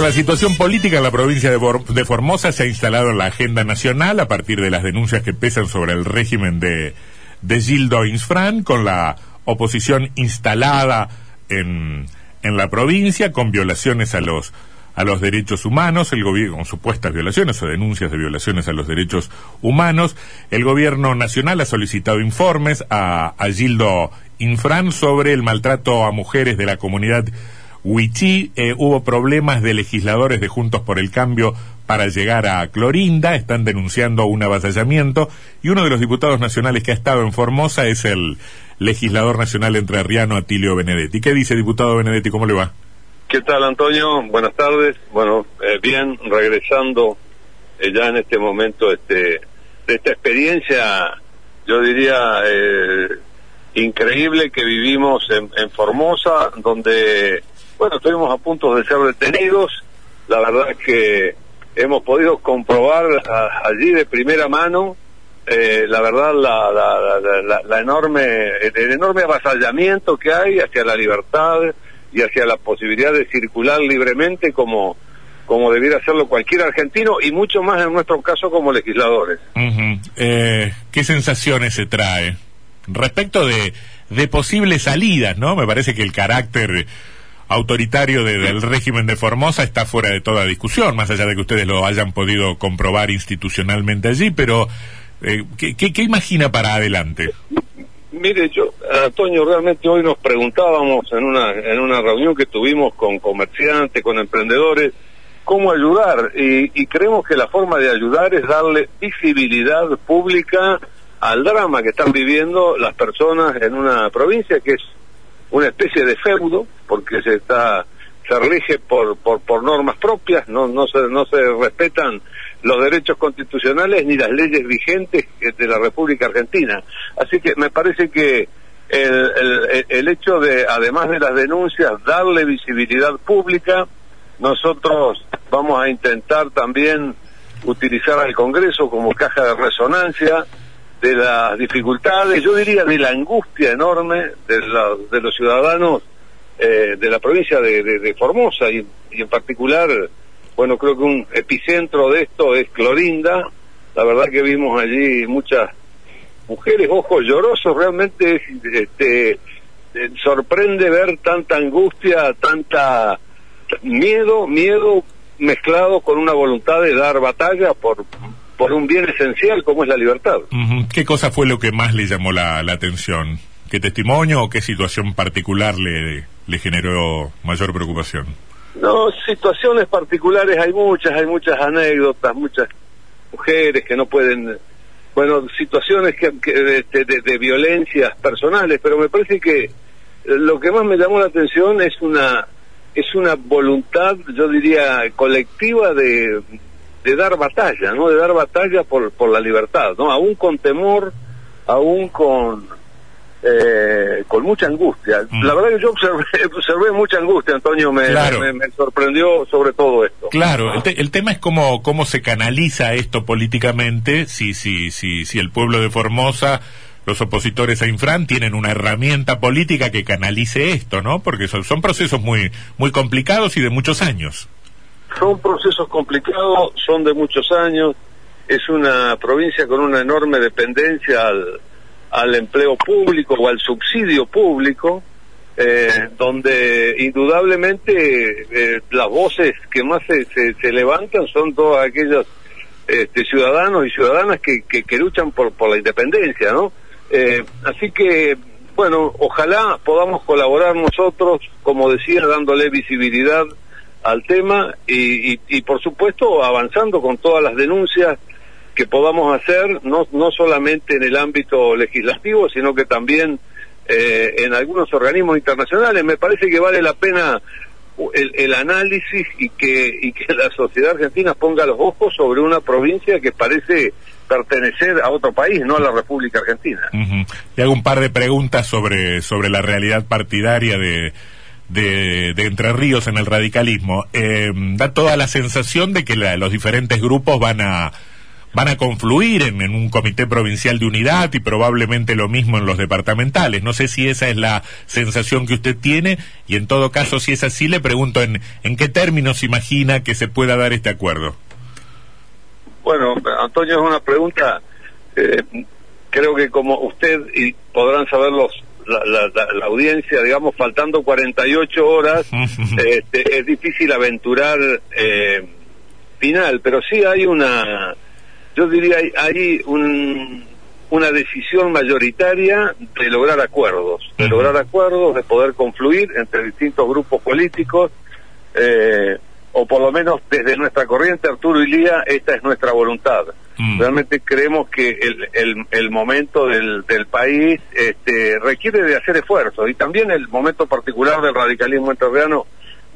La situación política en la provincia de, de, Formosa se ha instalado en la agenda nacional a partir de las denuncias que pesan sobre el régimen de, de Gildo Insfran, con la oposición instalada en, en la provincia, con violaciones a los a los derechos humanos, el gobierno, con supuestas violaciones o denuncias de violaciones a los derechos humanos. El gobierno nacional ha solicitado informes a, a Gildo Infran sobre el maltrato a mujeres de la comunidad Huichí. Eh, hubo problemas de legisladores de Juntos por el Cambio para llegar a Clorinda, están denunciando un avasallamiento y uno de los diputados nacionales que ha estado en Formosa es el legislador nacional entrerriano Atilio Benedetti. ¿Qué dice, diputado Benedetti? ¿Cómo le va? ¿Qué tal, Antonio? Buenas tardes. Bueno, eh, bien, regresando eh, ya en este momento este, de esta experiencia, yo diría, eh, increíble que vivimos en, en Formosa, donde bueno, estuvimos a punto de ser detenidos. La verdad es que hemos podido comprobar allí de primera mano, eh, la verdad, la, la, la, enorme, el, enorme avasallamiento que hay hacia la libertad y hacia la posibilidad de circular libremente como, como debiera hacerlo cualquier argentino y mucho más en nuestro caso como legisladores. eh, ¿Qué sensaciones se trae? Respecto de, de posibles salidas, ¿no? Me parece que el carácter autoritario del régimen de Formosa está fuera de toda discusión, más allá de que ustedes lo hayan podido comprobar institucionalmente allí, pero eh, ¿qué, imagina para adelante? Mire, yo, Antonio, realmente hoy nos preguntábamos en una, en una reunión que tuvimos con comerciantes, con emprendedores, cómo ayudar, y, y creemos que la forma de ayudar es darle visibilidad pública al drama que están viviendo las personas en una provincia que es una especie de feudo, porque se está se rige por, por, normas propias, no, no, se, no se respetan los derechos constitucionales ni las leyes vigentes de la República Argentina. Así que me parece que el, el, hecho de, además de las denuncias, darle visibilidad pública, nosotros vamos a intentar también utilizar al Congreso como caja de resonancia, de las dificultades, yo diría de la angustia enorme de, de los ciudadanos eh, de la provincia de, Formosa y, en particular, bueno, creo que un epicentro de esto es Clorinda. La verdad que vimos allí muchas mujeres, ojos llorosos, realmente este, eh, sorprende ver tanta angustia, tanta miedo, miedo mezclado con una voluntad de dar batalla por por un bien esencial como es la libertad. ¿Qué cosa fue lo que más le llamó la, atención? ¿Qué testimonio o qué situación particular le, le generó mayor preocupación? No, situaciones particulares hay muchas, hay muchas anécdotas, muchas mujeres que no pueden, bueno, situaciones que, de, de, violencias personales, pero me parece que lo que más me llamó la atención es una es una voluntad, yo diría, colectiva de, de dar batalla, ¿no? De dar batalla por, por la libertad, ¿no? Aún con temor, aún con, eh, con mucha angustia. Mm. La verdad que yo observé, observé mucha angustia, Antonio, me, me, sorprendió sobre todo esto. Claro, el, el, tema es cómo, cómo se canaliza esto políticamente, si, si, si, si el pueblo de Formosa los opositores a Infran tienen una herramienta política que canalice esto, ¿no? Porque son, son procesos muy, muy complicados y de muchos años. Son procesos complicados, son de muchos años, es una provincia con una enorme dependencia al, al empleo público o al subsidio público, eh, donde indudablemente eh, las voces que más se, se, levantan son todos aquellos este, ciudadanos y ciudadanas que, que, luchan por, por la independencia, ¿no? Eh, así que, bueno, ojalá podamos colaborar nosotros, como decía, dándole visibilidad al tema y, y, por supuesto avanzando con todas las denuncias que podamos hacer, no, no solamente en el ámbito legislativo, sino que también eh, en algunos organismos internacionales. Me parece que vale la pena el, el, análisis y que, y que la sociedad argentina ponga los ojos sobre una provincia que parece pertenecer a otro país, no a la República Argentina. Le hago un par de preguntas sobre, sobre la realidad partidaria de de, Entre Ríos en el radicalismo, eh, da toda la sensación de que los diferentes grupos van a van a confluir en, un comité provincial de unidad y probablemente lo mismo en los departamentales. No sé si esa es la sensación que usted tiene y en todo caso, si es así, le pregunto en, en qué términos imagina que se pueda dar este acuerdo. Bueno, Antonio, es una pregunta, eh, creo que como usted y podrán saber los la, audiencia, digamos, faltando 48 horas, este, es difícil aventurar eh, final, pero sí hay una, yo diría, hay, hay un, una decisión mayoritaria de lograr acuerdos, de lograr acuerdos, de poder confluir entre distintos grupos políticos, eh, o por lo menos desde nuestra corriente, Arturo y Lía, esta es nuestra voluntad. Mm. Realmente creemos que el, el, el momento del, del país este, requiere de hacer esfuerzos y también el momento particular del radicalismo entrerriano,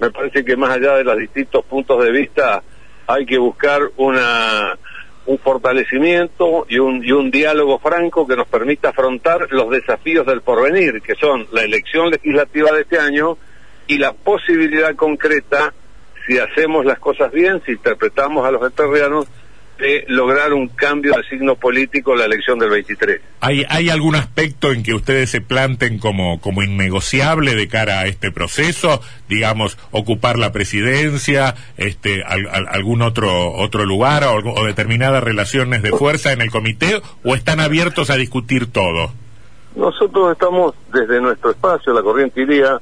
me parece que más allá de los distintos puntos de vista hay que buscar una un fortalecimiento y un, y un diálogo franco que nos permita afrontar los desafíos del porvenir, que son la elección legislativa de este año y la posibilidad concreta, si hacemos las cosas bien, si interpretamos a los entrerrianos, de lograr un cambio de signo político en la elección del 23. ¿Hay, ¿Hay algún aspecto en que ustedes se planten como, como innegociable de cara a este proceso? Digamos, ocupar la presidencia, este, algún otro, otro lugar o, determinadas relaciones de fuerza en el comité o están abiertos a discutir todo? Nosotros estamos desde nuestro espacio, la corriente iría,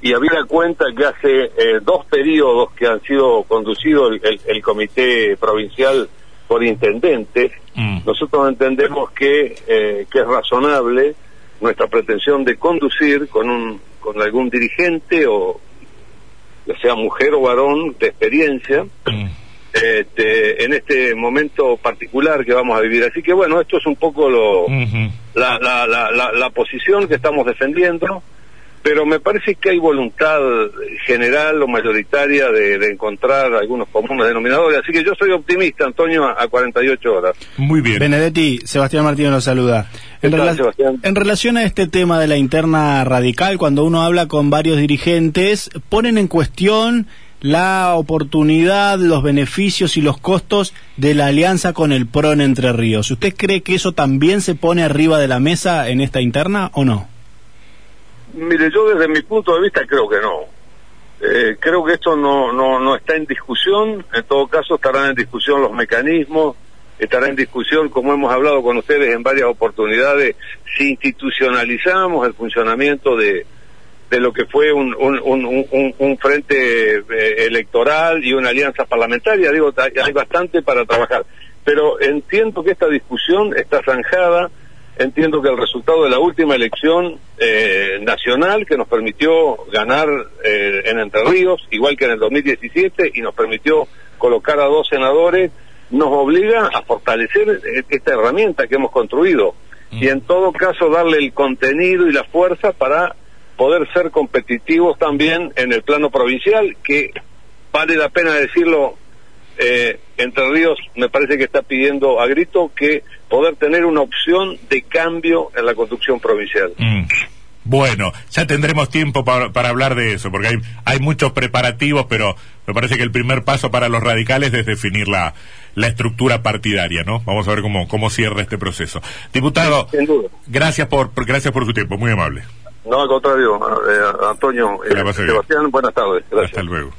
y había cuenta que hace eh, dos periodos que han sido conducidos el, el comité provincial por intendente, mm. nosotros entendemos que, eh, que es razonable nuestra pretensión de conducir con, un, con algún dirigente o ya sea mujer o varón de experiencia mm. este, en este momento particular que vamos a vivir. Así que bueno, esto es un poco lo, la, la, la, la posición que estamos defendiendo pero me parece que hay voluntad general o mayoritaria de, encontrar algunos comunes denominadores, así que yo soy optimista, Antonio, a, 48 horas. Muy bien. Benedetti, Sebastián Martínez nos saluda. En, en relación a este tema de la interna radical, cuando uno habla con varios dirigentes, ponen en cuestión la oportunidad, los beneficios y los costos de la alianza con el PRO en Entre Ríos. ¿Usted cree que eso también se pone arriba de la mesa en esta interna o no? Mire, yo desde mi punto de vista creo que no. Eh, creo que esto no, no, no está en discusión, en todo caso estarán en discusión los mecanismos, estará en discusión, como hemos hablado con ustedes en varias oportunidades, si institucionalizamos el funcionamiento de, de lo que fue un, un, un, frente eh, electoral y una alianza parlamentaria. Digo, hay bastante para trabajar. Pero entiendo que esta discusión está zanjada entiendo que el resultado de la última elección eh, nacional que nos permitió ganar eh, en Entre Ríos, igual que en el 2017, y nos permitió colocar a dos senadores, nos obliga a fortalecer esta herramienta que hemos construido mm. y en todo caso darle el contenido y la fuerza para poder ser competitivos también en el plano provincial, que vale la pena decirlo, eh, Entre Ríos me parece que está pidiendo a grito que poder tener una opción de cambio en la construcción provincial. Mm. Bueno, ya tendremos tiempo para, para hablar de eso, porque hay, hay muchos preparativos, pero me parece que el primer paso para los radicales es definir la, la estructura partidaria, ¿no? Vamos a ver cómo, cómo cierra este proceso. Diputado, gracias por, gracias por su tiempo, muy amable. No, al contrario, eh, Antonio, eh, Sebastián, buenas tardes. Hasta luego.